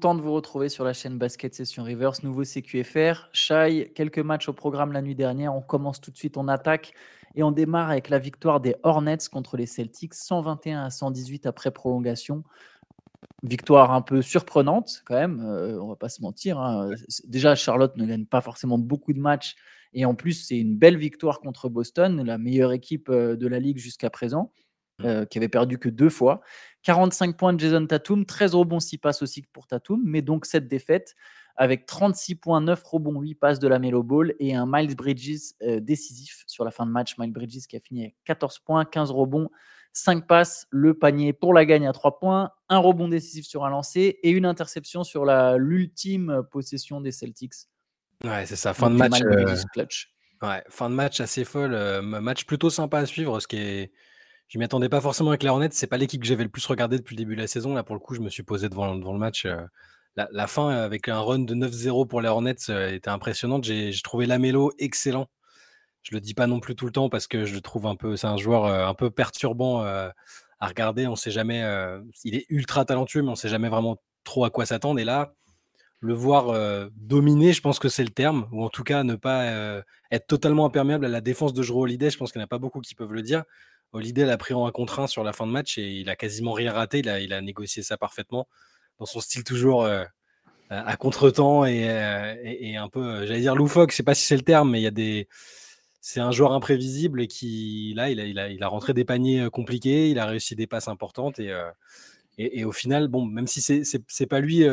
Content de vous retrouver sur la chaîne Basket Session Reverse, nouveau CQFR. Shai, quelques matchs au programme la nuit dernière. On commence tout de suite, on attaque et on démarre avec la victoire des Hornets contre les Celtics, 121 à 118 après prolongation. Victoire un peu surprenante quand même, euh, on va pas se mentir. Hein. Déjà, Charlotte ne gagne pas forcément beaucoup de matchs et en plus, c'est une belle victoire contre Boston, la meilleure équipe euh, de la ligue jusqu'à présent. Mmh. Euh, qui avait perdu que deux fois. 45 points de Jason Tatum, 13 rebonds, 6 passes aussi pour Tatum, mais donc cette défaite avec 36 points, 9 rebonds, 8 passes de la Melo Ball et un Miles Bridges euh, décisif sur la fin de match. Miles Bridges qui a fini avec 14 points, 15 rebonds, 5 passes, le panier pour la gagne à 3 points, un rebond décisif sur un lancer et une interception sur l'ultime possession des Celtics. Ouais, c'est ça, fin de match. Euh, ouais, fin de match assez folle, match plutôt sympa à suivre, ce qui est je m'y attendais pas forcément avec les Hornets. C'est pas l'équipe que j'avais le plus regardé depuis le début de la saison. Là, pour le coup, je me suis posé devant, le match. Euh, la, fin, avec un run de 9-0 pour les Hornets, euh, était impressionnante. J'ai trouvé Lamelo excellent. Je le dis pas non plus tout le temps parce que je le trouve un peu. C'est un joueur euh, un peu perturbant à regarder. On sait jamais. il est ultra talentueux, mais on sait jamais vraiment trop à quoi s'attendre. Et là, le voir dominer, je pense que c'est le terme, ou en tout cas ne pas être totalement imperméable à la défense de Jero Holiday. Je pense qu'il n'y en a pas beaucoup qui peuvent le dire. Holiday l'a pris en un contre 1 sur la fin de match et il a quasiment rien raté. Il a, négocié ça parfaitement dans son style toujours euh, à contre-temps et, euh, un peu, euh, j'allais dire loufoque, je sais pas si c'est le terme, mais il y a des. C'est un joueur imprévisible et qui, là, il a, rentré des paniers compliqués, il a réussi des passes importantes et, au final, bon, même si c'est, c'est, pas lui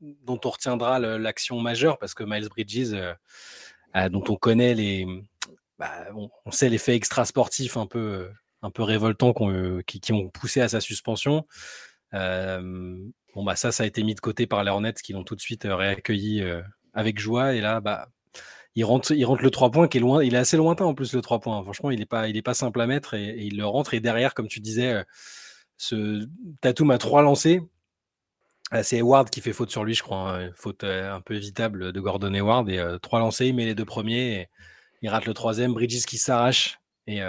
dont on retiendra l'action majeure, parce que Miles Bridges, dont on connaît les. Bah, on, on, sait l'effet extra sportif un peu un peu révoltants euh, qui, ont poussé à sa suspension. Euh, bon, bah, ça, ça a été mis de côté par les Hornets qui l'ont tout de suite euh, réaccueilli avec joie. Et là, bah, il rentre, il rentre le 3 points qui est loin. Il est assez lointain en plus, le 3 points. Franchement, il n'est pas, pas simple à mettre et, il le rentre. Et derrière, comme tu disais, ce Tatum a trois lancés. C'est Ward qui fait faute sur lui, je crois. Hein. Faute un peu évitable de Gordon Ward. Et trois lancés, il met les deux premiers. Il rate le troisième. Bridges qui s'arrache. Et,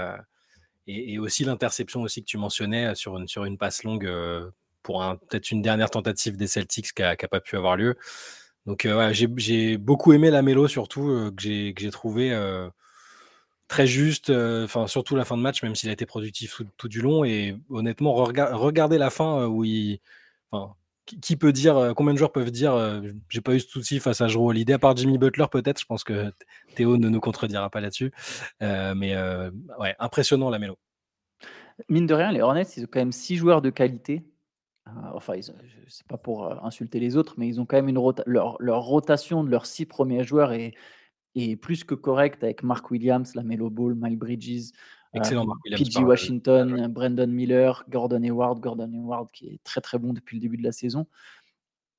et, aussi l'interception aussi que tu mentionnais euh, sur une, sur une passe longue euh, pour peut-être une dernière tentative des Celtics qui n'a pas pu avoir lieu. Donc euh, j'ai beaucoup aimé la mélo surtout que j'ai trouvé très juste, enfin surtout la fin de match, même s'il a été productif tout, du long. Et honnêtement, regardez la fin où il, qui peut dire, combien de joueurs peuvent dire, j'ai pas eu ce souci face à Jero Holiday, à part Jimmy Butler peut-être, je pense que Théo ne nous contredira pas là-dessus. mais ouais, impressionnant la mélo. Mine de rien, les Hornets, ils ont quand même six joueurs de qualité. enfin, c'est pas pour insulter les autres, mais ils ont quand même une leur, rotation de leurs six premiers joueurs est, est plus que correcte avec Mark Williams, la Melo Ball, Mike Bridges, Excellent, PG Washington, Brandon Miller, Gordon Hayward. Gordon Hayward qui est très très bon depuis le début de la saison.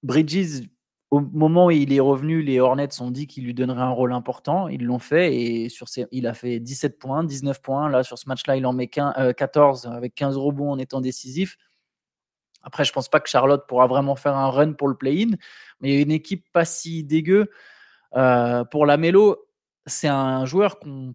Bridges, au moment où il est revenu, les Hornets ont dit qu'il lui donnerait un rôle important. Ils l'ont fait et sur il a fait 17 points, 19 points. Là, sur ce match-là, il en met 14 euh, avec 15 rebonds en étant décisif. Après, je pense pas que Charlotte pourra vraiment faire un run pour le play-in, mais il y a une équipe pas si dégueu. Euh, pour la Mélo, c'est un joueur qu'on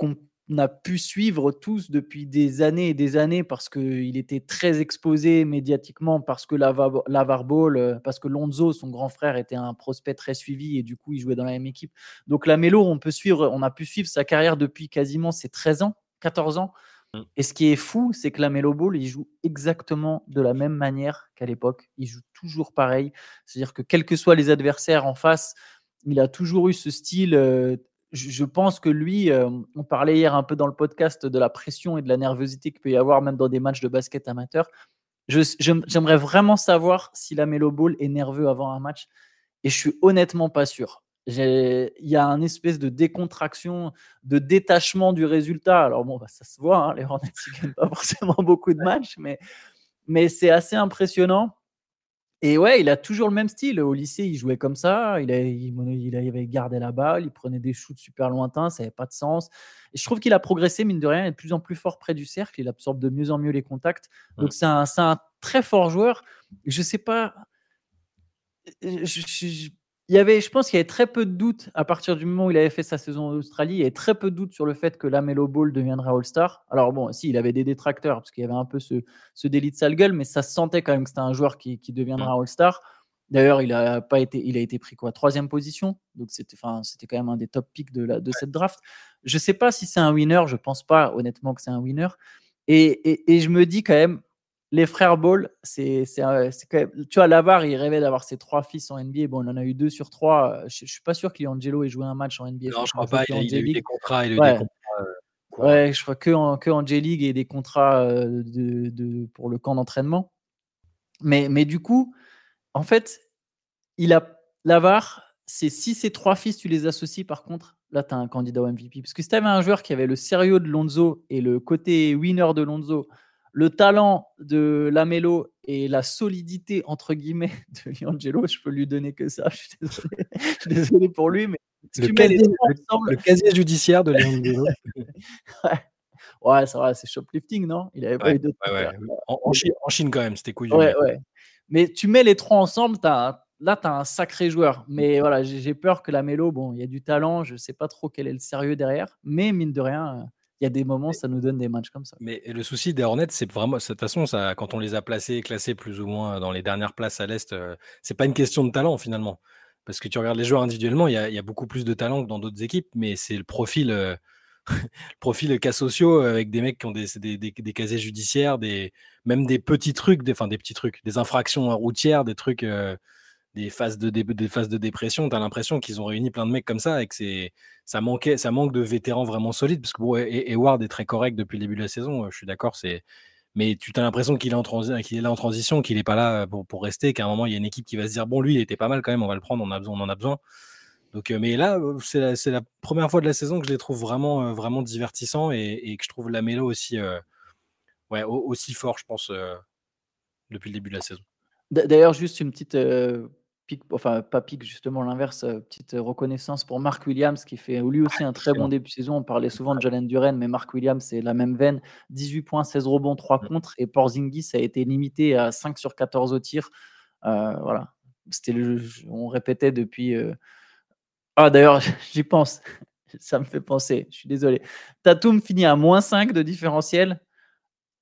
on a pu suivre tous depuis des années et des années parce qu'il était très exposé médiatiquement, parce que Lavar Ball, euh, parce que Lonzo, son grand frère, était un prospect très suivi et du coup, il jouait dans la même équipe. Donc, la Mélo, on, peut suivre, on a pu suivre sa carrière depuis quasiment ses 13 ans, 14 ans. Mmh. Et ce qui est fou, c'est que la Melo Ball, il joue exactement de la même manière qu'à l'époque. Il joue toujours pareil. C'est-à-dire que quels que soient les adversaires en face, il a toujours eu ce style euh, je pense que lui, euh, on parlait hier un peu dans le podcast de la pression et de la nervosité qu'il peut y avoir même dans des matchs de basket amateur. J'aimerais vraiment savoir si la Melo Ball est nerveux avant un match et je suis honnêtement pas sûr. Il y a un espèce de décontraction, de détachement du résultat. Alors bon, bah, ça se voit, hein, les Hornets ne gagnent pas forcément beaucoup de matchs, mais, mais c'est assez impressionnant. Et ouais, il a toujours le même style. Au lycée, il jouait comme ça. Il, il, avait gardé la balle, il prenait des shoots super lointains, ça n'avait pas de sens. Et je trouve qu'il a progressé, mine de rien, il est de plus en plus fort près du cercle. Il absorbe de mieux en mieux les contacts. Donc, c'est un, un, très fort joueur. Je sais pas. je, il y avait, je pense qu'il y avait très peu de doutes à partir du moment où il avait fait sa saison en Australie. Il y avait très peu de doutes sur le fait que Lamelo Ball deviendrait All-Star. Alors bon, si, il avait des détracteurs parce qu'il y avait un peu ce, ce délit de sale gueule, mais ça se sentait quand même que c'était un joueur qui, qui deviendra mm. All-Star. D'ailleurs, il a pas été, il a été pris quoi Troisième position. Donc c'était, enfin, c'était quand même un des top picks de, la, de cette draft. Je sais pas si c'est un winner. Je pense pas honnêtement que c'est un winner. Et, et, je me dis quand même, les frères Ball, c'est, c'est, même. Tu vois, Lavar, il rêvait d'avoir ses trois fils en NBA. Bon, on en a eu deux sur trois. Je, ne suis pas sûr qu'Angelo ait joué un match en NBA. Non, je, crois pas. Il, a, eu des contrats. Il a eu des contrats euh, ouais, je crois que en, que en J-League et des contrats euh, de, de, pour le camp d'entraînement. Mais, mais du coup, en fait, il a l'avare, c'est si ces trois fils, tu les associes, par contre, là, tu as un candidat au MVP. Parce que si tu avais un joueur qui avait le sérieux de Lonzo et le côté winner de Lonzo, le talent de Lamelo et la solidité, entre guillemets, de Liangelo, je peux lui donner que ça. Je suis désolé, pour lui, mais le, casier, ensemble... le, casier, judiciaire de Liangelo. ouais. ouais, c'est vrai, c'est shoplifting, non? Il avait pas eu d'autres. Ouais, en, en, Chine, quand même, c'était couillu. Mais tu mets les trois ensemble, là, tu as un sacré joueur. Mais voilà, j'ai peur que la Mélo, bon, il y a du talent, je ne sais pas trop quel est le sérieux derrière. Mais mine de rien, il y a des moments, ça nous donne des matchs comme ça. Mais le souci des Hornets, c'est vraiment, de toute façon, ça, quand on les a placés, classés plus ou moins dans les dernières places à l'Est, euh, c'est pas une question de talent finalement. Parce que tu regardes les joueurs individuellement, il y, a, beaucoup plus de talent que dans d'autres équipes, mais c'est le profil. Euh, le profil cas sociaux euh, avec des mecs qui ont des, des, des, casiers judiciaires, des, même des petits trucs, des, enfin des petits trucs, des infractions routières, des trucs, euh, des, phases de phases de dépression. Tu as l'impression qu'ils ont réuni plein de mecs comme ça et que ça, manquait, ça manque de vétérans vraiment solides. Parce que bon, Eward est très correct depuis le début de la saison, euh, je suis d'accord, c'est. Mais tu as l'impression qu'il est, qu'il est là en transition, qu'il n'est pas là pour, pour rester, qu'à un moment, il y a une équipe qui va se dire Bon, lui, il était pas mal quand même, on va le prendre, on, a besoin, on en a besoin. Donc, euh, mais là, euh, c'est la, première fois de la saison que je les trouve vraiment, euh, vraiment divertissants et, que je trouve la mélo aussi, ouais, aussi fort, je pense, depuis le début de la saison. D'ailleurs, juste une petite pique, enfin pas pique, justement l'inverse, petite reconnaissance pour Mark Williams qui fait lui aussi un très bon début de saison. On parlait souvent de Jalen Duren, mais Mark Williams c'est la même veine. 18 points, 16 rebonds, 3 mmh. contre. Et Porzingis a été limité à 5 sur 14 au tir. voilà. C'était le, on répétait depuis ah, d'ailleurs, j'y pense. Ça me fait penser. Je suis désolé. Tatum finit à moins 5 de différentiel.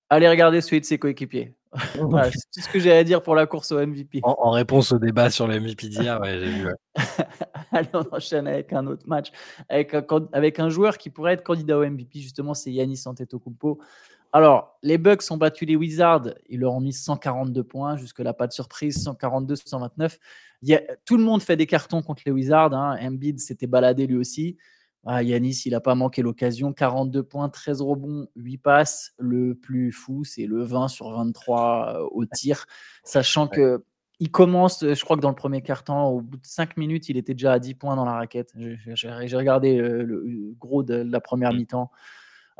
Allez regarder celui de ses coéquipiers. c'est tout ce que j'ai à dire pour la course au MVP. En, réponse au débat sur le MVP d'hier, ouais, j'ai vu. Allez, on enchaîne avec un autre match. Avec un, avec un joueur qui pourrait être candidat au MVP, justement, c'est Yannis Antetokounmpo. Alors, les Bucks ont battu les Wizards. Ils leur ont mis 142 points. Jusque-là, pas de surprise. 142, 129. tout le monde fait des cartons contre les Wizards. Hein. Embiid s'était baladé lui aussi. Ah, Yanis, il n'a pas manqué l'occasion. 42 points, 13 rebonds, 8 passes. Le plus fou, c'est le 20 sur 23 euh, au tir. Sachant que il commence, je crois que dans le premier carton, au bout de 5 minutes, il était déjà à 10 points dans la raquette. J'ai regardé euh, le, gros de la première mmh. mi-temps.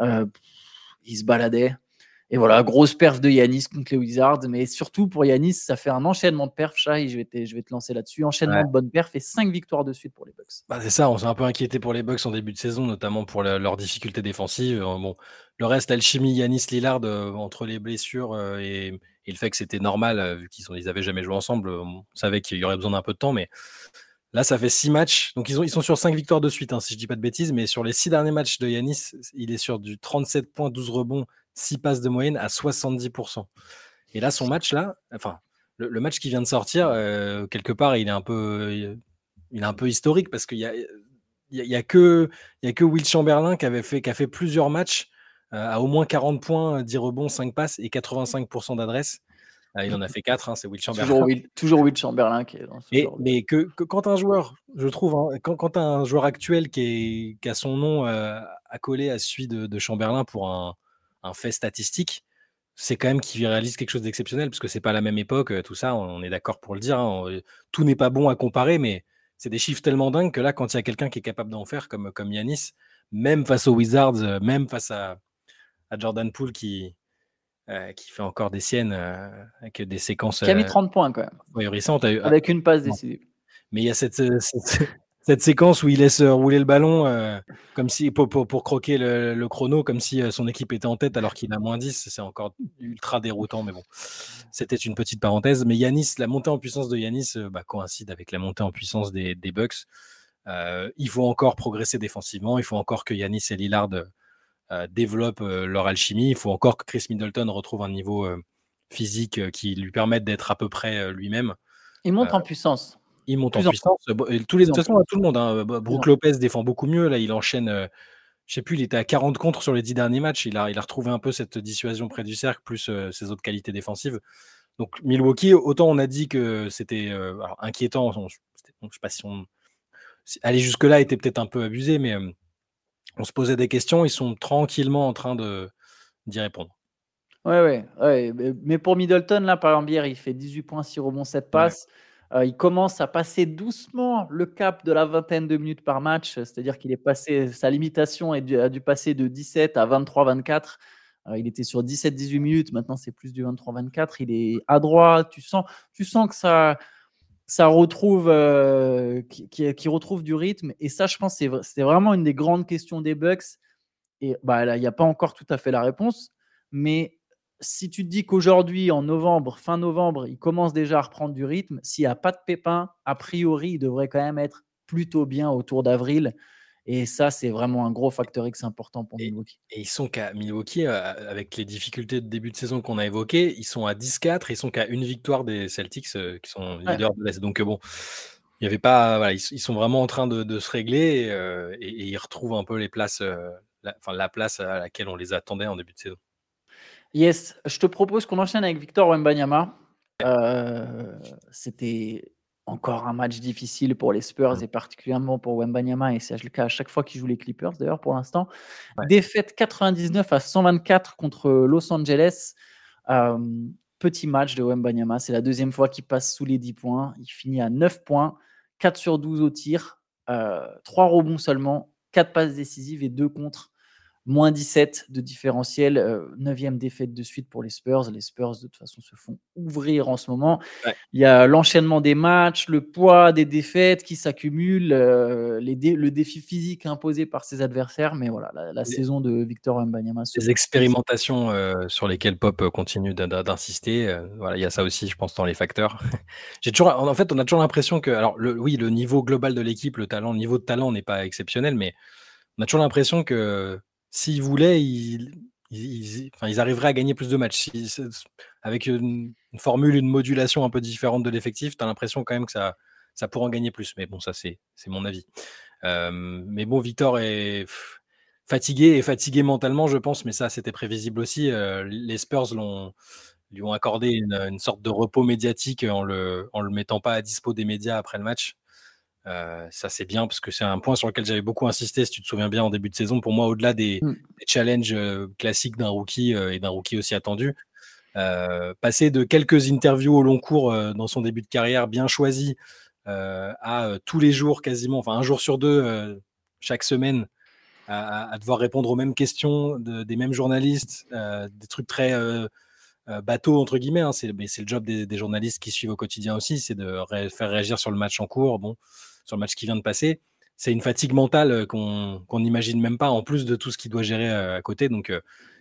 Euh, il se baladait. Et voilà, grosse perf de Yanis contre les Wizards. Mais surtout pour Yanis, ça fait un enchaînement de perfs. Shai, je vais te, je vais te lancer là-dessus. Enchaînement de bonnes perfs et 5 victoires de suite pour les Bucks. Bah c'est ça, on s'est un peu inquiété pour les Bucks en début de saison, notamment pour leurs difficultés défensives. Euh, bon, le reste, alchimie Yanis Lillard euh, entre les blessures euh, et, le fait que c'était normal, vu qu'ils n'avaient jamais joué ensemble, on savait qu'il y aurait besoin d'un peu de temps. Mais Là, ça fait six matchs. Donc, ils, ont, ils sont sur cinq victoires de suite, hein, si je dis pas de bêtises. Mais sur les six derniers matchs de Yanis, il est sur du 37 points, 12 rebonds, 6 passes de moyenne à 70%. Et là, son match, là, enfin, le, match qui vient de sortir, euh, quelque part, il est un peu, il est un peu historique parce qu'il y a, il y a, que, il y a que Will Chamberlain qui, avait fait, qui a fait plusieurs matchs euh, à au moins 40 points, 10 rebonds, 5 passes et 85% d'adresse. Ah, il en a fait 4, hein, c'est Will Chamberlain. Toujours Will, toujours Will Chamberlain qui est dans ce Mais que, quand un joueur, je trouve, hein, quand, quand un joueur actuel qui, a son nom euh, accolé à celui de, Chamberlain pour un, fait statistique, c'est quand même qu'il réalise quelque chose d'exceptionnel, parce que c'est pas la même époque, euh, tout ça, on est d'accord pour le dire. Hein, tout n'est pas bon à comparer, mais c'est des chiffres tellement dingues que là, quand il y a quelqu'un qui est capable d'en faire, comme, comme Yanis, même face aux Wizards, euh, même face à, à Jordan Poole qui, euh, qui fait encore des siennes euh, avec des séquences. Qui a mis 30 euh, points quand même. Avec une passe décisive. Mais il y a cette, cette, séquence où il laisse rouler le ballon comme si, pour, pour, croquer le, chrono, comme si son équipe était en tête alors qu'il a moins 10. C'est encore ultra déroutant, mais bon, c'était une petite parenthèse. Mais Yanis, la montée en puissance de Yanis bah, coïncide avec la montée en puissance des, des Bucks. il faut encore progresser défensivement. Il faut encore que Yanis et Lillard euh, développent euh, leur alchimie. Il faut encore que Chris Middleton retrouve un niveau euh, physique qui lui permette d'être à peu près lui-même. Il monte en puissance. Il monte en puissance. tous les, de toute façon, tout le monde. Hein. Brook Lopez défend beaucoup mieux. Là, il enchaîne. je je sais plus, il était à 40 contre sur les 10 derniers matchs. Il a, il a retrouvé un peu cette dissuasion près du cercle, plus ses autres qualités défensives. Donc Milwaukee, autant on a dit que c'était inquiétant. je ne sais pas si on. Aller jusque-là était peut-être un peu abusé, mais on se posait des questions. Ils sont tranquillement en train d'y répondre. Ouais, ouais, Mais pour Middleton, là, par exemple, hier, il fait 18 points, 6 rebonds, 7 passes. Euh, il commence à passer doucement le cap de la vingtaine de minutes par match, c'est-à-dire qu'il est passé, sa limitation a dû passer de 17 à 23-24. Euh, il était sur 17-18 minutes, maintenant c'est plus du 23-24. Il est à droite, tu sens, tu sens que ça, ça retrouve, euh, qui, retrouve du rythme. Et ça, je pense, c'est vraiment une des grandes questions des Bucks. Et bah, là, il n'y a pas encore tout à fait la réponse, mais si tu te dis qu'aujourd'hui, en novembre, fin novembre, il commence déjà à reprendre du rythme, s'il n'y a pas de pépin, a priori, il devrait quand même être plutôt bien autour d'avril. Et ça, c'est vraiment un gros facteur X important pour Milwaukee. Et ils sont qu'à Milwaukee, euh, avec les difficultés de début de saison qu'on a évoquées, ils sont à 10-4, ils sont qu'à une victoire des Celtics euh, qui sont leaders de l'Est. Donc bon, il y avait pas, ils, sont vraiment en train de, se régler euh, et, ils retrouvent un peu les places, la, enfin la place à laquelle on les attendait en début de saison. Yes, je te propose qu'on enchaîne avec Victor Wembanyama. Euh, c'était encore un match difficile pour les Spurs et particulièrement pour Wembanyama et c'est le cas à chaque fois qu'il joue les Clippers d'ailleurs pour l'instant. Défaite 99 à 124 contre Los Angeles. Euh, petit match de Wembanyama, c'est la deuxième fois qu'il passe sous les 10 points. Il finit à 9 points, 4 sur 12 au tir, 3 euh, rebonds seulement, 4 passes décisives et 2 contre moins 17 de différentiel, 9e défaite de suite pour les Spurs. Les Spurs, de toute façon, se font ouvrir en ce moment. Il y a l'enchaînement des matchs, le poids des défaites qui s'accumulent, le défi physique imposé par ses adversaires. Mais voilà, la, saison de Victor Mbanyama. Les expérimentations sur lesquelles Pop continue d'insister, voilà, il y a ça aussi, je pense, dans les facteurs. J'ai toujours, en fait, on a toujours l'impression que, alors, le, oui, le niveau global de l'équipe, le talent, le niveau de talent n'est pas exceptionnel, mais on a toujours l'impression que s'ils voulaient, ils, arriveraient à gagner plus de matchs. avec une, formule, une modulation un peu différente de l'effectif, tu as l'impression quand même que ça, ça pourrait en gagner plus. Mais bon, ça, c'est mon avis. mais bon, Victor est fatigué et fatigué mentalement, je pense, mais ça, c'était prévisible aussi. les Spurs lui ont accordé une, sorte de repos médiatique en le, le mettant pas à dispo des médias après le match. Euh, ça, c'est bien parce que c'est un point sur lequel j'avais beaucoup insisté, si tu te souviens bien, en début de saison. Pour moi, au-delà des, mmh. challenges euh, classiques d'un rookie euh, et d'un rookie aussi attendu, passer de quelques interviews au long cours dans son début de carrière bien choisi à tous les jours quasiment, enfin un jour sur deux, chaque semaine, à, devoir répondre aux mêmes questions des mêmes journalistes, des trucs très bateaux entre guillemets. Hein, c'est, le job des, des, journalistes qui suivent au quotidien aussi, c'est de faire réagir sur le match en cours. Bon, sur le match qui vient de passer. C'est une fatigue mentale euh, qu'on n'imagine même pas, en plus de tout ce qu'il doit gérer euh, à côté. Donc, euh,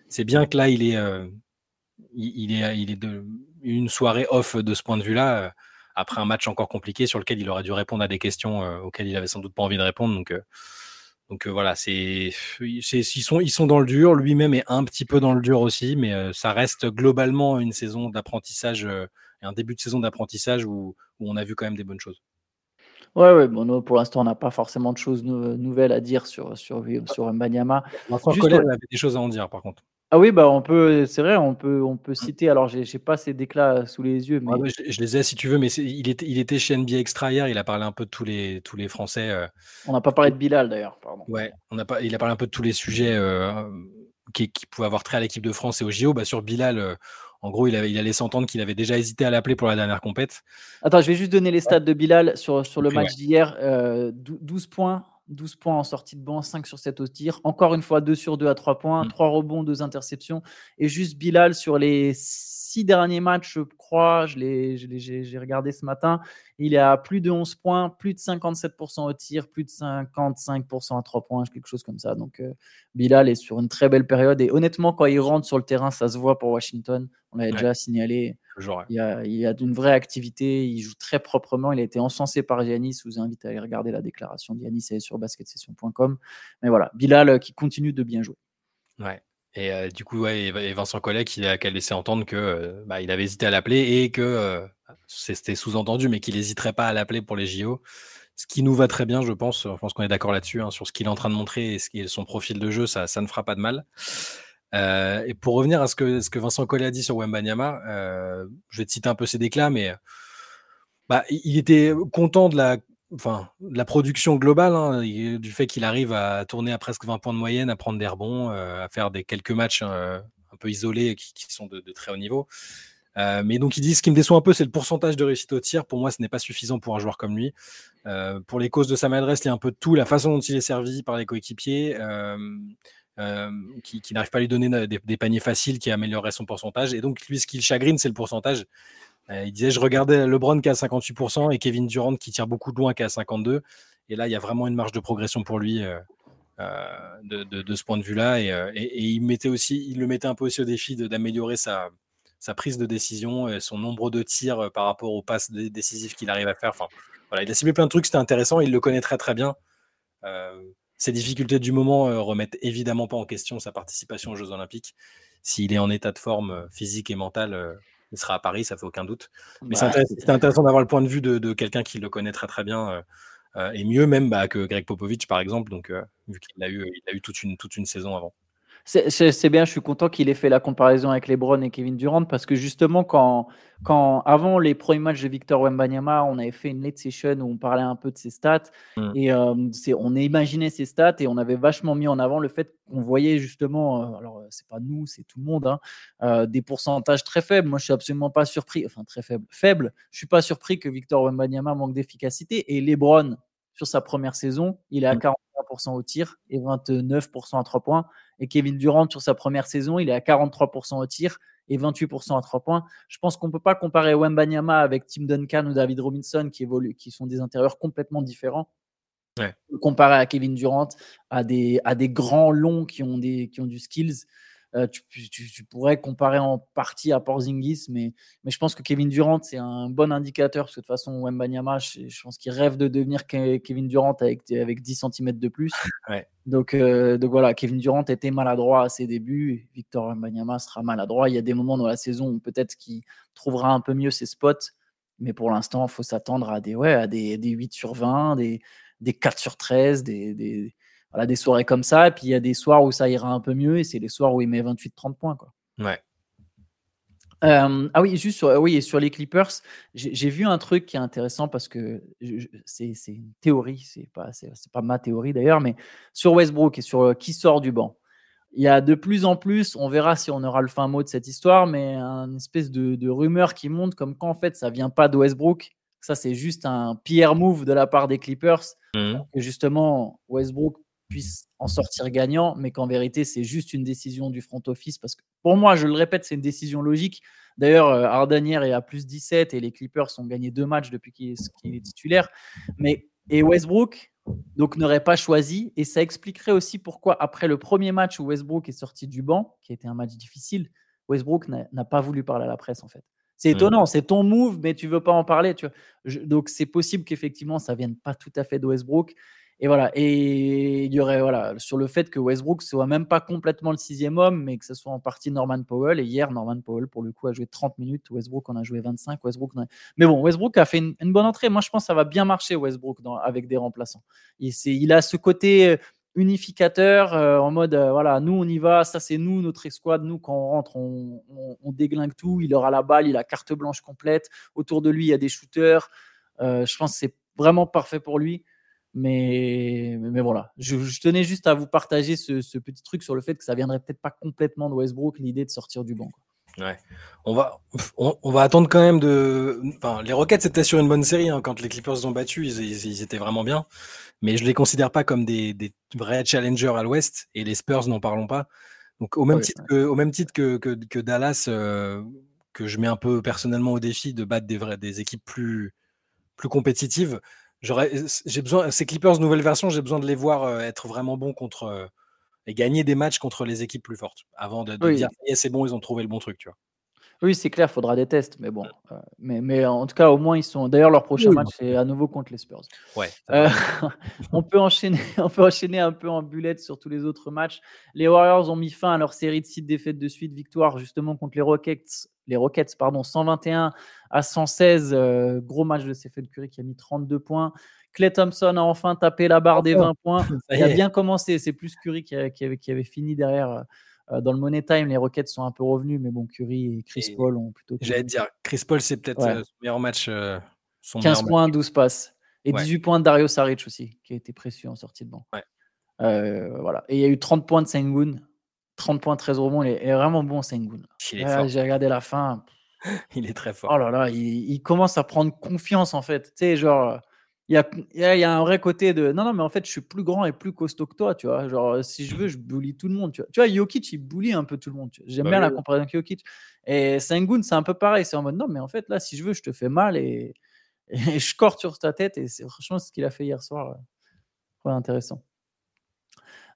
c'est bien que là, il est, il, est, il est une soirée off de ce point de vue-là, après un match encore compliqué sur lequel il aurait dû répondre à des questions auxquelles il avait sans doute pas envie de répondre. Donc, donc voilà, c'est, ils, sont, ils sont dans le dur. Lui-même est un petit peu dans le dur aussi, mais ça reste globalement une saison d'apprentissage un début de saison d'apprentissage où, où on a vu quand même des bonnes choses. Ouais, ouais, bon, pour l'instant, on n'a pas forcément de choses nouvelles à dire sur, sur, sur Mbanyama. Juste, avait des choses à en dire, par contre. Ah oui, bah on peut, c'est vrai, on peut, on peut citer. Alors, j'ai, j'ai pas ces déclats sous les yeux, mais je, les ai si tu veux, mais il était, il était chez NBA Extra hier. Il a parlé un peu de tous les, tous les Français. Euh, on n'a pas parlé de Bilal d'ailleurs, pardon. Ouais, on a pas, il a parlé un peu de tous les sujets euh, qui, qui pouvaient avoir trait à l'équipe de France et au JO. Bah, sur Bilal, euh, en gros, il, avait, il allait s'entendre qu'il avait déjà hésité à l'appeler pour la dernière compète. Attends, je vais juste donner les stats de Bilal sur, sur le match d'hier. 12 euh, points, 12 points en sortie de banc, 5 sur 7 au tir. Encore une fois, 2 sur 2 à 3 points, 3 mm. rebonds, 2 interceptions. Et juste Bilal sur les 6 derniers matchs, je crois, j'ai regardé ce matin, il est à plus de 11 points, plus de 57% au tir, plus de 55% à 3 points, quelque chose comme ça. Donc euh, Bilal est sur une très belle période. Et honnêtement, quand il rentre sur le terrain, ça se voit pour Washington. On l'avait déjà signalé. il, y a, il y a d'une vraie activité. Il joue très proprement. Il a été encensé par Giannis. Je vous invite à aller regarder la déclaration de Giannis sur basketsession.com. Mais voilà, Bilal euh, qui continue de bien jouer. Ouais. Et du coup, ouais, et Vincent Collet qui a, laissé entendre que bah, il avait hésité à l'appeler et que c'était sous-entendu, mais qu'il n'hésiterait pas à l'appeler pour les JO. Ce qui nous va très bien, je pense. Je pense qu'on est d'accord là-dessus, hein, sur ce qu'il est en train de montrer et qui son profil de jeu, ça, ça ne fera pas de mal. et pour revenir à ce que, ce que Vincent Collet a dit sur Wembanyama, je vais te citer un peu ses déclats, mais bah, il était content de la enfin, la production globale, hein, du fait qu'il arrive à tourner à presque 20 points de moyenne, à prendre des rebonds, euh, à faire des quelques matchs euh, un peu isolés qui, sont de, très haut niveau. Euh, mais donc, il dit ce qui me déçoit un peu, c'est le pourcentage de réussite au tir. Pour moi, ce n'est pas suffisant pour un joueur comme lui. pour les causes de sa maladresse, il y a un peu de tout, la façon dont il est servi par les coéquipiers. qui, qui n'arrive pas à lui donner des, des, paniers faciles qui amélioreraient son pourcentage. Et donc, lui, ce qui le chagrine, c'est le pourcentage. Euh, il disait Je regardais LeBron qui a 58% et Kevin Durant qui tire beaucoup de loin qui a 52%. Et là, il y a vraiment une marge de progression pour lui euh, euh, de, ce point de vue-là. Et, il, mettait aussi, le mettait un peu aussi au défi d'améliorer sa, prise de décision, et son nombre de tirs par rapport aux passes décisives qu'il arrive à faire. Enfin, voilà, il a ciblé plein de trucs, c'était intéressant, il le connaît très très bien. ses difficultés du moment remettent évidemment pas en question sa participation aux Jeux Olympiques. S'il est en état de forme physique et mentale, il sera à Paris, ça fait aucun doute. Mais c'est intéressant, d'avoir le point de vue de, quelqu'un qui le connaît très très bien. Euh, euh, et mieux même bah, que Greg Popovich par exemple, donc euh, vu qu'il a eu, il a eu toute une, toute une saison avant. C'est bien, je suis content qu'il ait fait la comparaison avec LeBron et Kevin Durant parce que justement, quand, quand avant les premiers matchs de Victor Wembanyama, on avait fait une late session où on parlait un peu de ses stats mm. et euh, on a imaginé ses stats et on avait vachement mis en avant le fait qu'on voyait justement, euh, alors c'est pas nous, c'est tout le monde, hein, euh, des pourcentages très faibles. Moi, je suis absolument pas surpris, enfin très faible, faible. Je suis pas surpris que Victor Wembanyama manque d'efficacité et LeBron sur sa première saison, il est à 43% mm. au tir et 29% à 3 points. Et Kevin Durant, sur sa première saison, il est à 43% au tir et 28% à 3 points. Je pense qu'on ne peut pas comparer Wembanyama avec Tim Duncan ou David Robinson qui, évoluent, qui sont des intérieurs complètement différents. Ouais. Comparé à Kevin Durant, à des, à des grands longs qui ont, des, qui ont du skills. Euh, tu, pourrais comparer en partie à Porzingis, mais, mais je pense que Kevin Durant, c'est un bon indicateur, parce que de toute façon, Wembanyama, je, je pense qu'il rêve de devenir Kevin Durant avec, avec 10 cm de plus. Donc, euh, donc voilà, Kevin Durant était maladroit à ses débuts, Victor Wembanyama sera maladroit. Il y a des moments dans la saison où peut-être qu'il trouvera un peu mieux ses spots, mais pour l'instant, il faut s'attendre à des, ouais, à des, des 8 sur 20, des, des 4 sur 13, des, des voilà, des soirées comme ça. Et puis il y a des soirs où ça ira un peu mieux et c'est les soirs où il met 28-30 points. Quoi. Ouais. Euh, ah oui, juste sur, oui, et sur les Clippers, j'ai vu un truc qui est intéressant parce que c'est une théorie, c'est pas, pas ma théorie d'ailleurs, mais sur Westbrook et sur euh, qui sort du banc. Il y a de plus en plus, on verra si on aura le fin mot de cette histoire, mais une espèce de, rumeur qui monte comme quand en fait ça vient pas de Westbrook. Ça, c'est juste un PR move de la part des Clippers. Mmh. Que justement, Westbrook puisse en sortir gagnant, mais qu'en vérité, c'est juste une décision du front office. Parce que pour moi, je le répète, c'est une décision logique. D'ailleurs, euh, Ardanière est à plus 17 et les Clippers ont gagné deux matchs depuis qu'il est, titulaire. Mais, et Westbrook donc n'aurait pas choisi. Et ça expliquerait aussi pourquoi, après le premier match où Westbrook est sorti du banc, qui a été un match difficile, Westbrook n'a pas voulu parler à la presse en fait. C'est étonnant, c'est ton move, mais tu veux pas en parler. Tu donc c'est possible qu'effectivement ça vienne pas tout à fait de Westbrook. Et voilà. Et il y aurait voilà sur le fait que Westbrook soit même pas complètement le sixième homme, mais que ce soit en partie Norman Powell. Et hier, Norman Powell, pour le coup, a joué 30 minutes. Westbrook en a joué 25. Westbrook Mais bon, Westbrook a fait une, bonne entrée. Moi, je pense que ça va bien marcher, Westbrook, avec des remplaçants. Il, a ce côté euh, unificateur euh, en mode euh, voilà, nous on y va, ça c'est nous, notre escouade. Nous, quand on rentre, on, on, déglingue tout. Il aura la balle, il a carte blanche complète. Autour de lui, il y a des shooters. je pense c'est vraiment parfait pour lui. Mais, mais, voilà, je, tenais juste à vous partager ce, petit truc sur le fait que ça viendrait peut-être pas complètement de Westbrook, l'idée de sortir du banc. Ouais. On va, on, va attendre quand même de. Enfin, les Rockets étaient sur une bonne série hein. quand les Clippers ont battu, ils, ils, étaient vraiment bien. Mais je les considère pas comme des, des vrais challengers à l'Ouest et les Spurs n'en parlons pas. Donc au même titre que, au même titre que, que, Dallas, euh, que je mets un peu personnellement au défi de battre des, vrais, des équipes plus, plus compétitives j'ai besoin, ces Clippers nouvelle version, j'ai besoin de les voir euh, être vraiment bons contre euh, et gagner des matchs contre les équipes plus fortes avant de, dire c'est bon, ils ont trouvé le bon truc, tu vois. Oui, c'est clair, il faudra des tests, mais bon. Euh, mais, mais en tout cas, au moins, ils sont. D'ailleurs, leur prochain match, c'est à nouveau contre les Spurs. Ouais. Euh, on, peut enchaîner, on peut enchaîner un peu en bullet sur tous les autres matchs. Les Warriors ont mis fin à leur série de 6 défaites de suite, victoire justement contre les Rockets, les Rockets pardon, 121 à 116. Euh, gros match de Stephen Curry qui a mis 32 points. Clay Thompson a enfin tapé la barre des 20 points. Il a bien commencé. C'est plus Curry qui, avait, qui avait, fini derrière euh, dans le Money Time, les Rockets sont un peu revenus, mais bon, Curry et Chris Paul ont plutôt. J'allais dire, Chris Paul, c'est peut-être euh, son meilleur match. 15 euh, points, 12 passes. Et 18 points de Dario Saric aussi, qui a été précieux en sortie de banc. voilà. Et il y a eu 30 points de Sengun. 30 points, 13 rebonds. Il est, vraiment bon, Sengun. J'ai regardé la fin. il est très fort. Oh là là, il, il, commence à prendre confiance en fait. Tu sais, genre, il y a, y a, un vrai côté de non, non, mais en fait, je suis plus grand et plus costaud que toi, tu vois. Genre, si je veux, je bully tout le monde, tu vois. Tu vois, Jokic, il bully un peu tout le monde. J'aime bah bien la comparaison avec Jokic. Et Sengun, c'est un peu pareil. C'est en mode non, mais en fait, là, si je veux, je te fais mal et, et je corte sur ta tête. Et c'est franchement ce qu'il a fait hier soir. Ouais, intéressant.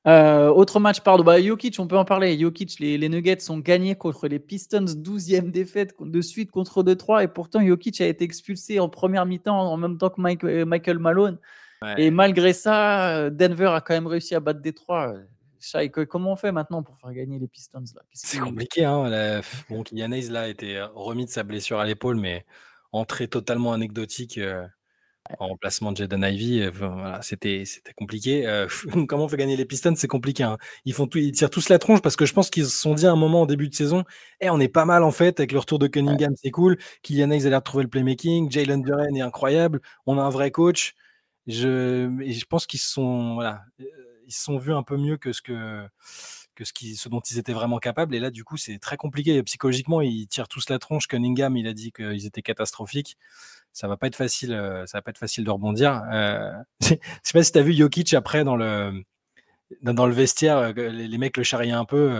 Euh, autre match, pardon, bah, Jokic, on peut en parler. Jokic, les, les, Nuggets ont gagné contre les Pistons, 12e défaite de suite contre 2-3. Et pourtant, Jokic a été expulsé en première mi-temps en même temps que euh, Michael Malone. Et malgré ça, euh, Denver a quand même réussi à battre Détroit. Shai, comment on fait maintenant pour faire gagner les Pistons C'est compliqué. Hein, la... bon, Kylian là, a été remis de sa blessure à l'épaule, mais entrée totalement anecdotique en remplacement de Jaden Ivy. Euh, voilà, c'était compliqué. Euh, comment on fait gagner les Pistons C'est compliqué. Hein. Ils, font tout, ils tirent tous la tronche parce que je pense qu'ils se sont dit à un moment en début de saison hey, eh, on est pas mal en fait avec le retour de Cunningham, c'est cool. Kylian Hayes a l'air de trouver le playmaking. Jalen Duren est incroyable. On a un vrai coach. Je, je pense qu'ils se sont, voilà, euh, ils se sont vus un peu mieux que ce que que ce, qui, ce dont ils étaient vraiment capables. Et là, du coup, c'est très compliqué. Psychologiquement, ils tirent tous la tronche. Cunningham, il a dit qu'ils étaient catastrophiques ça va pas être facile, euh, ça va pas être facile de rebondir. Euh, je sais pas si tu as vu Jokic après dans le, dans, le vestiaire, euh, les, mecs le charriaient un peu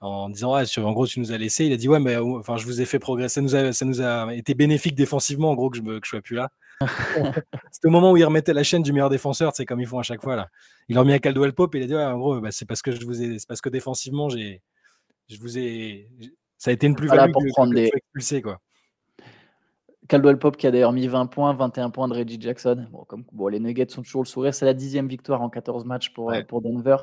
en disant en gros tu nous as laissé. Il a dit ouais mais enfin je vous ai fait progresser, ça nous a, ça nous a été bénéfique défensivement en gros que je ne sois plus là. C'était au moment où il remettait la chaîne du meilleur défenseur, c'est comme ils font à chaque fois là. Il a remis à Caldwell Pop et il a dit ouais, en gros bah, c'est parce que je vous ai, c'est parce que défensivement j'ai, je vous ai, ça a été une plus-value pour prendre des... quoi. Caldwell Pop qui a d'ailleurs mis 20 points, 21 points de Reggie Jackson. Bon, comme, bon, les Nuggets sont toujours le sourire. C'est la dixième victoire en 14 matchs pour, euh, pour Denver.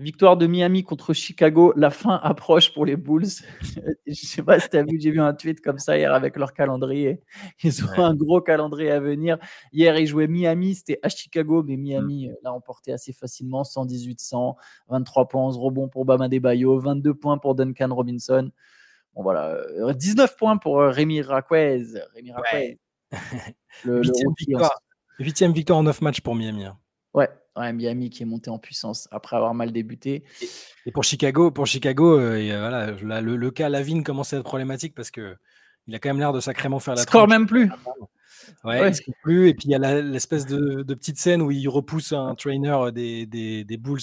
Victoire de Miami contre Chicago. La fin approche pour les Bulls. Je sais pas si tu as vu, j'ai vu un tweet comme ça hier avec leur calendrier. Ils ont un gros calendrier à venir. Hier, ils jouaient Miami. C'était à Chicago, mais Miami mm. euh, l'a emporté assez facilement. 118-100. 23 points, 11 rebonds pour Bama Bayo. 22 points pour Duncan Robinson. Bon, voilà, 19 euh, points pour euh, Rémi Raquez. Rémi Raquez. le, huitième, victoire, huitième victoire en 9 matchs pour Miami. Hein. Ouais, ouais, Miami qui est monté en puissance après avoir mal débuté. Et, pour Chicago, pour Chicago euh, voilà, le, cas Lavine commence à être problématique parce que il a quand même l'air de sacrément faire la Score même plus. Ouais, Il plus. Et puis il y a l'espèce de, petite scène où il repousse un trainer des, des, des Bulls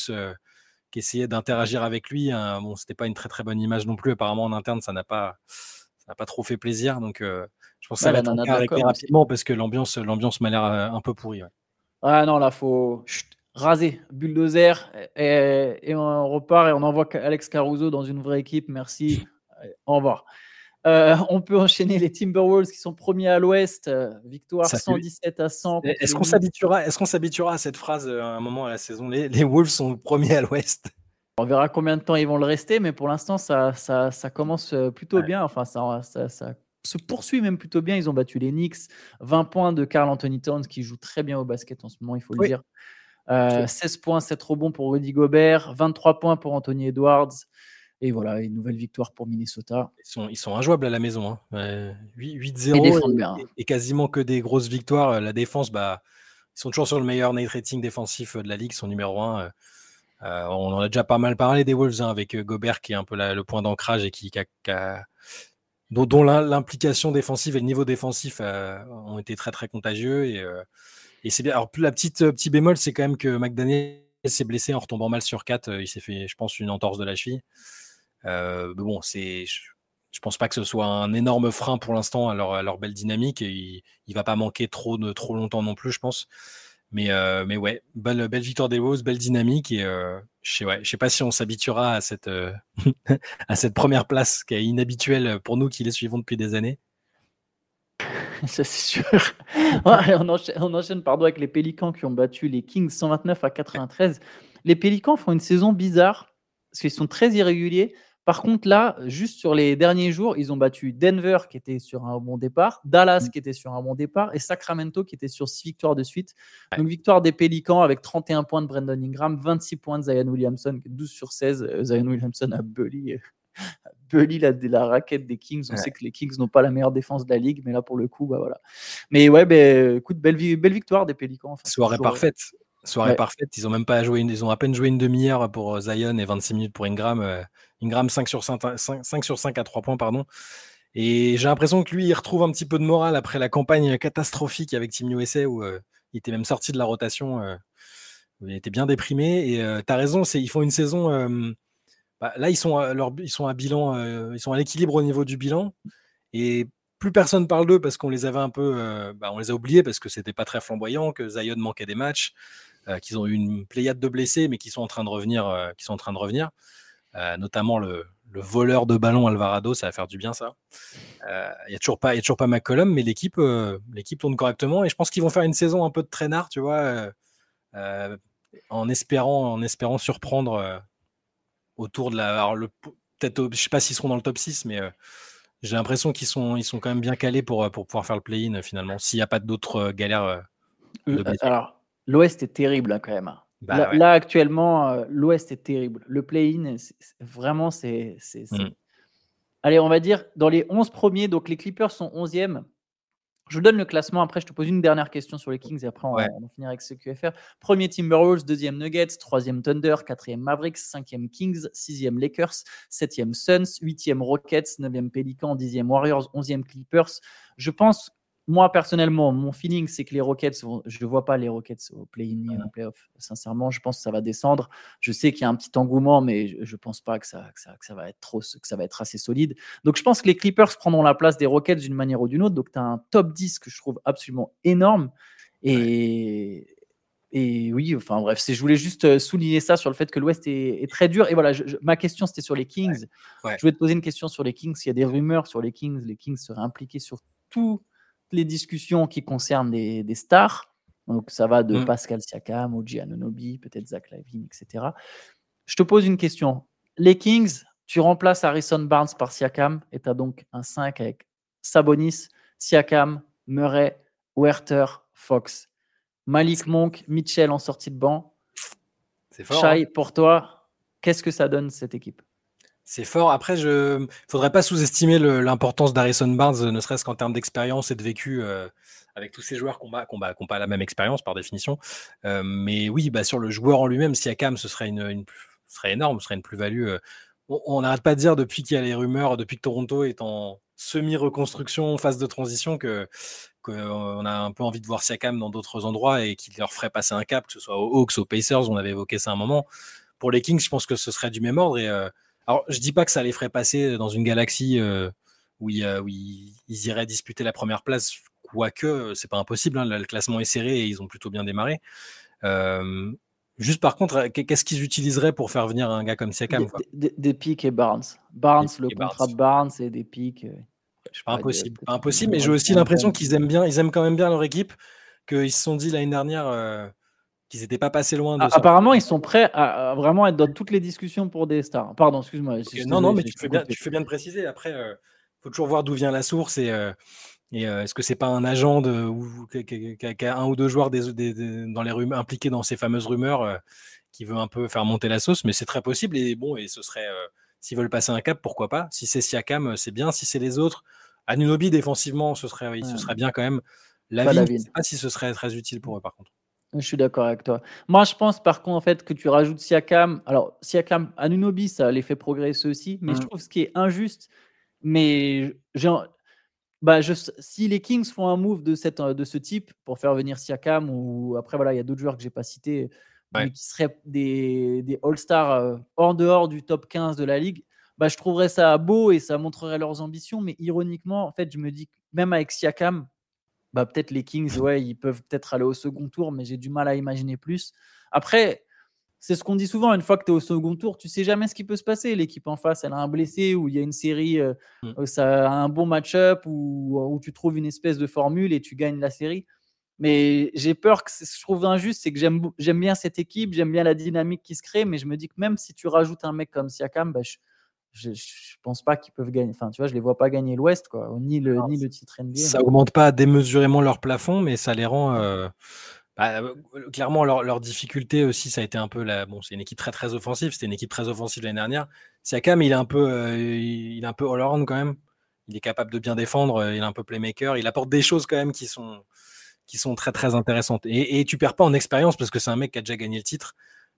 qui essayait d'interagir avec lui. Hein. Bon, c'était pas une très très bonne image non plus. Apparemment en interne, ça n'a pas, ça n'a pas trop fait plaisir. Donc, euh, je pense que ça va être rapidement parce que l'ambiance, l'ambiance m'a l'air euh, un peu pourrie. Ah non, là, faut raser, bulldozer, et, et, on repart et on envoie Alex Caruso dans une vraie équipe. Merci. au revoir. Euh, on peut enchaîner les Timberwolves qui sont premiers à l'Ouest, euh, victoire 117 à 100. Est-ce qu'on s'habituera, est-ce qu'on s'habituera à cette phrase euh, à un moment à la saison? Les, Wolves sont premiers à l'Ouest. On verra combien de temps ils vont le rester, mais pour l'instant ça, ça, commence plutôt bien. Enfin, ça, ça, se poursuit même plutôt bien. Ils ont battu les Knicks, 20 points de Carl Anthony Towns qui joue très bien au basket en ce moment, il faut le dire. 16 points, 7 rebonds pour Rudy Gobert, 23 points pour Anthony Edwards. Et voilà, une nouvelle victoire pour Minnesota. Ils sont, ils sont injouables à la maison. 8-0 hein. et, quasiment que des grosses victoires. La défense, bah, ils sont toujours sur le meilleur net rating défensif euh, de la ligue, son numéro 1. Euh, euh, on en a déjà pas mal parlé des Wolves hein, avec Gobert qui est un peu le point d'ancrage et qui, dont, l'implication défensive et le niveau défensif ont été très très contagieux. Et, et c'est bien. Alors, la petite petit bémol, c'est quand même que McDaniel s'est blessé en retombant mal sur 4. Il s'est fait, je pense, une entorse de la cheville. Euh, bon, c'est, je, pense pas que ce soit un énorme frein pour l'instant à leur, belle dynamique. Et il, ne va pas manquer trop de trop longtemps non plus, je pense. Mais, mais ouais, belle, belle victoire des Wolves, belle dynamique. Et je ne sais, pas si on s'habituera à, cette à cette première place qui est inhabituelle pour nous qui les suivons depuis des années. Ça, c'est sûr. on, enchaîne, pardon, avec les Pélicans qui ont battu les Kings 129 à 93. Les Pélicans font une saison bizarre parce qu'ils sont très irréguliers. Par contre, là, juste sur les derniers jours, ils ont battu Denver qui était sur un bon départ, Dallas mmh. qui était sur un bon départ et Sacramento qui était sur 6 victoires de suite. Donc, victoire des Pélicans avec 31 points de Brandon Ingram, 26 points de Zion Williamson, 12 sur 16. Euh, Zion Williamson a bully, bully la, la raquette des Kings. On sait que les Kings n'ont pas la meilleure défense de la ligue, mais là, pour le coup, bah voilà. Mais ouais, ben, écoute, belle, belle victoire des Pélicans. Soirée parfaite. Soirée parfaite. Ils ont même pas joué, ils ont à peine joué une demi-heure pour euh, Zion et 26 minutes pour Ingram. Euh, Ingram 5 sur 5, 5, sur 5 à 3 points, pardon. Et j'ai l'impression que lui, il retrouve un petit peu de morale après la campagne catastrophique avec Team USA où euh, il était même sorti de la rotation. il était bien déprimé. Et tu as raison, ils font une saison. Bah, là, ils sont, à, leur, ils sont à bilan, ils sont à l'équilibre au niveau du bilan. Et plus personne parle d'eux parce qu'on les avait un peu, bah, on les a oubliés parce que c'était pas très flamboyant, que Zion manquait des matchs. Euh, qu'ils ont eu une pléiade de blessés, mais qui sont en train de revenir, euh, qui sont en train de revenir. Euh, notamment le, voleur de ballon Alvarado, ça va faire du bien ça. Il n'y a toujours pas, il a toujours pas McCollum, mais l'équipe, l'équipe tourne correctement et je pense qu'ils vont faire une saison un peu de traînard, tu vois, en espérant, en espérant surprendre autour de la, le, peut-être, je sais pas s'ils seront dans le top 6, mais j'ai l'impression qu'ils sont, ils sont quand même bien calés pour, pour pouvoir faire le play-in finalement, s'il n'y a pas d'autres galères. alors, L'Ouest est terrible hein, quand même. Hein. Bah là, actuellement, euh, l'Ouest est terrible. Le play-in, vraiment, c'est. Mmh. Allez, on va dire dans les 11 premiers, donc les Clippers sont 11e. Je vous donne le classement. Après, je te pose une dernière question sur les Kings et après, on, va, finir avec ce QFR. Premier Timberwolves, deuxième Nuggets, troisième Thunder, quatrième Mavericks, cinquième Kings, sixième Lakers, septième Suns, huitième Rockets, neuvième Pelicans, dixième Warriors, onzième Clippers. Je pense moi, personnellement, mon feeling, c'est que les Rockets, je ne vois pas les Rockets au play-in ni au play-off. Sincèrement, je pense que ça va descendre. Je sais qu'il y a un petit engouement, mais je ne pense pas que ça, que ça, va être trop, que ça va être assez solide. Donc, je pense que les Clippers prendront la place des Rockets d'une manière ou d'une autre. Donc, tu as un top 10 que je trouve absolument énorme. Et, et oui, enfin bref, je voulais juste euh, souligner ça sur le fait que l'Ouest est, très dur. Et voilà, ma question c'était sur les Kings. Je voulais te poser une question sur les Kings. Il y a des rumeurs sur les Kings. Les Kings seraient impliqués sur tout les discussions qui concernent des, stars. Donc, ça va de mmh. Pascal Siakam, Oji Anunobi, peut-être Zach Lavine, etc. Je te pose une question. Les Kings, tu remplaces Harrison Barnes par Siakam et tu as donc un 5 avec Sabonis, Siakam, Murray, Werther, Fox. Malik Monk, Mitchell en sortie de banc. C'est fort. Shai, hein. pour toi, qu'est-ce que ça donne cette équipe? C'est fort. Après, je ne faudrait pas sous-estimer l'importance d'Harrison Barnes, ne serait-ce qu'en termes d'expérience et de vécu euh, avec tous ces joueurs qui n'ont pas la même expérience par définition. Euh, mais oui, bah, sur le joueur en lui-même, Siakam, ce serait, une, serait énorme, ce serait une plus-value. Euh. on n'arrête pas de dire depuis qu'il y a les rumeurs, depuis que Toronto est en semi-reconstruction, phase de transition, que qu'on a un peu envie de voir Siakam dans d'autres endroits et qu'il leur ferait passer un cap, que ce soit aux Hawks, aux Pacers, on avait évoqué ça un moment. Pour les Kings, je pense que ce serait du même ordre et alors, je dis pas que ça les ferait passer dans une galaxie euh, où, ils, iraient disputer la première place, quoique c'est pas impossible. Hein, le classement est serré et ils ont plutôt bien démarré. Euh, juste par contre, qu'est-ce qu'ils utiliseraient pour faire venir un gars comme Siakam Des, pics et Barnes. Barnes, le contrat de Barnes et des pics. Euh, pas impossible, pas impossible, mais j'ai aussi l'impression qu'ils aiment bien, ils aiment quand même bien leur équipe, qu'ils se sont dit l'année dernière, qu'ils n'étaient pas passés loin de ah, Apparemment, ils sont prêts à, vraiment être dans toutes les discussions pour des stars. Pardon, excuse-moi. non, non, mais tu fais, bien, tu fais, bien, de préciser. Après, il euh, faut toujours voir d'où vient la source et, euh, et euh, est-ce que c'est pas un agent de, ou, qui a, un ou deux joueurs des, dans les rumeurs, impliqués dans ces fameuses rumeurs qui veut un peu faire monter la sauce, mais c'est très possible. Et bon, et ce serait, s'ils veulent passer un cap, pourquoi pas? Si c'est Siakam, c'est bien. Si c'est les autres, Anunobi défensivement, ce serait, ce serait bien quand même. La vie, je ne sais pas si ce serait très utile pour eux par contre. Je suis d'accord avec toi. Moi, je pense par contre en fait que tu rajoutes Siakam. Alors, Siakam, Anunobi, ça les fait progresser aussi. Mais je mmh. trouve ce qui est injuste, mais bah, je, si les Kings font un move de, cette, de ce type pour faire venir Siakam, ou après, voilà, il y a d'autres joueurs que j'ai pas cités, qui seraient des, des All-Stars euh, hors dehors du top 15 de la ligue, bah, je trouverais ça beau et ça montrerait leurs ambitions. Mais ironiquement, en fait, je me dis que même avec Siakam, bah, peut-être les Kings, ouais, ils peuvent peut-être aller au second tour, mais j'ai du mal à imaginer plus. Après, c'est ce qu'on dit souvent, une fois que tu es au second tour, tu sais jamais ce qui peut se passer. L'équipe en face, elle a un blessé, ou il y a une série, euh, mm. euh, ça a un bon match-up, ou où tu trouves une espèce de formule et tu gagnes la série. Mais j'ai peur que je trouve injuste, c'est que j'aime bien cette équipe, j'aime bien la dynamique qui se crée, mais je me dis que même si tu rajoutes un mec comme Siakam, bah, je, ne pense pas qu'ils peuvent gagner. Enfin, tu vois, je les vois pas gagner l'Ouest, quoi, ni le, ni le titre NBA. Ça augmente pas démesurément leur plafond, mais ça les rend. Euh, bah, euh, clairement, leur, difficulté aussi, ça a été un peu la. Bon, c'est une équipe très très offensive. C'était une équipe très offensive l'année dernière. Siakam, il est un peu, euh, il est un peu all-around quand même. Il est capable de bien défendre. Il est un peu playmaker. Il apporte des choses quand même qui sont qui sont très très intéressantes. Et, et tu perds pas en expérience parce que c'est un mec qui a déjà gagné le titre.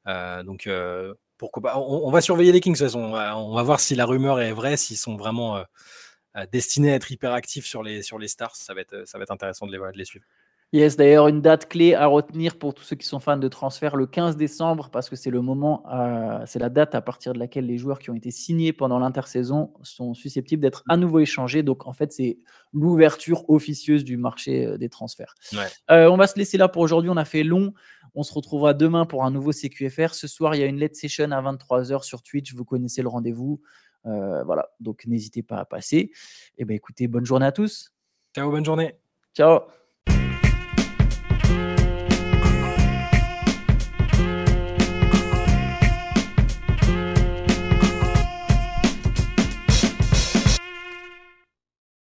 Euh, donc euh, pourquoi pas on, va surveiller les Kings. De toute façon. On, va, voir si la rumeur est vraie, s'ils sont vraiment euh, destinés à être hyper actifs sur les sur les stars. Ça va être ça va être intéressant de les, de les suivre. Yes, d'ailleurs, une date clé à retenir pour tous ceux qui sont fans de transfert, le 15 décembre, parce que c'est le moment, c'est la date à partir de laquelle les joueurs qui ont été signés pendant l'intersaison sont susceptibles d'être à nouveau échangés. Donc, en fait, c'est l'ouverture officieuse du marché euh, des transferts. Euh, on va se laisser là pour aujourd'hui. On a fait long. On se retrouvera demain pour un nouveau CQFR. Ce soir, il y a une LED session à 23h sur Twitch. Vous connaissez le rendez-vous. Euh, voilà, donc n'hésitez pas à passer. Et eh ben, écoutez, bonne journée à tous. Ciao, bonne journée. Ciao.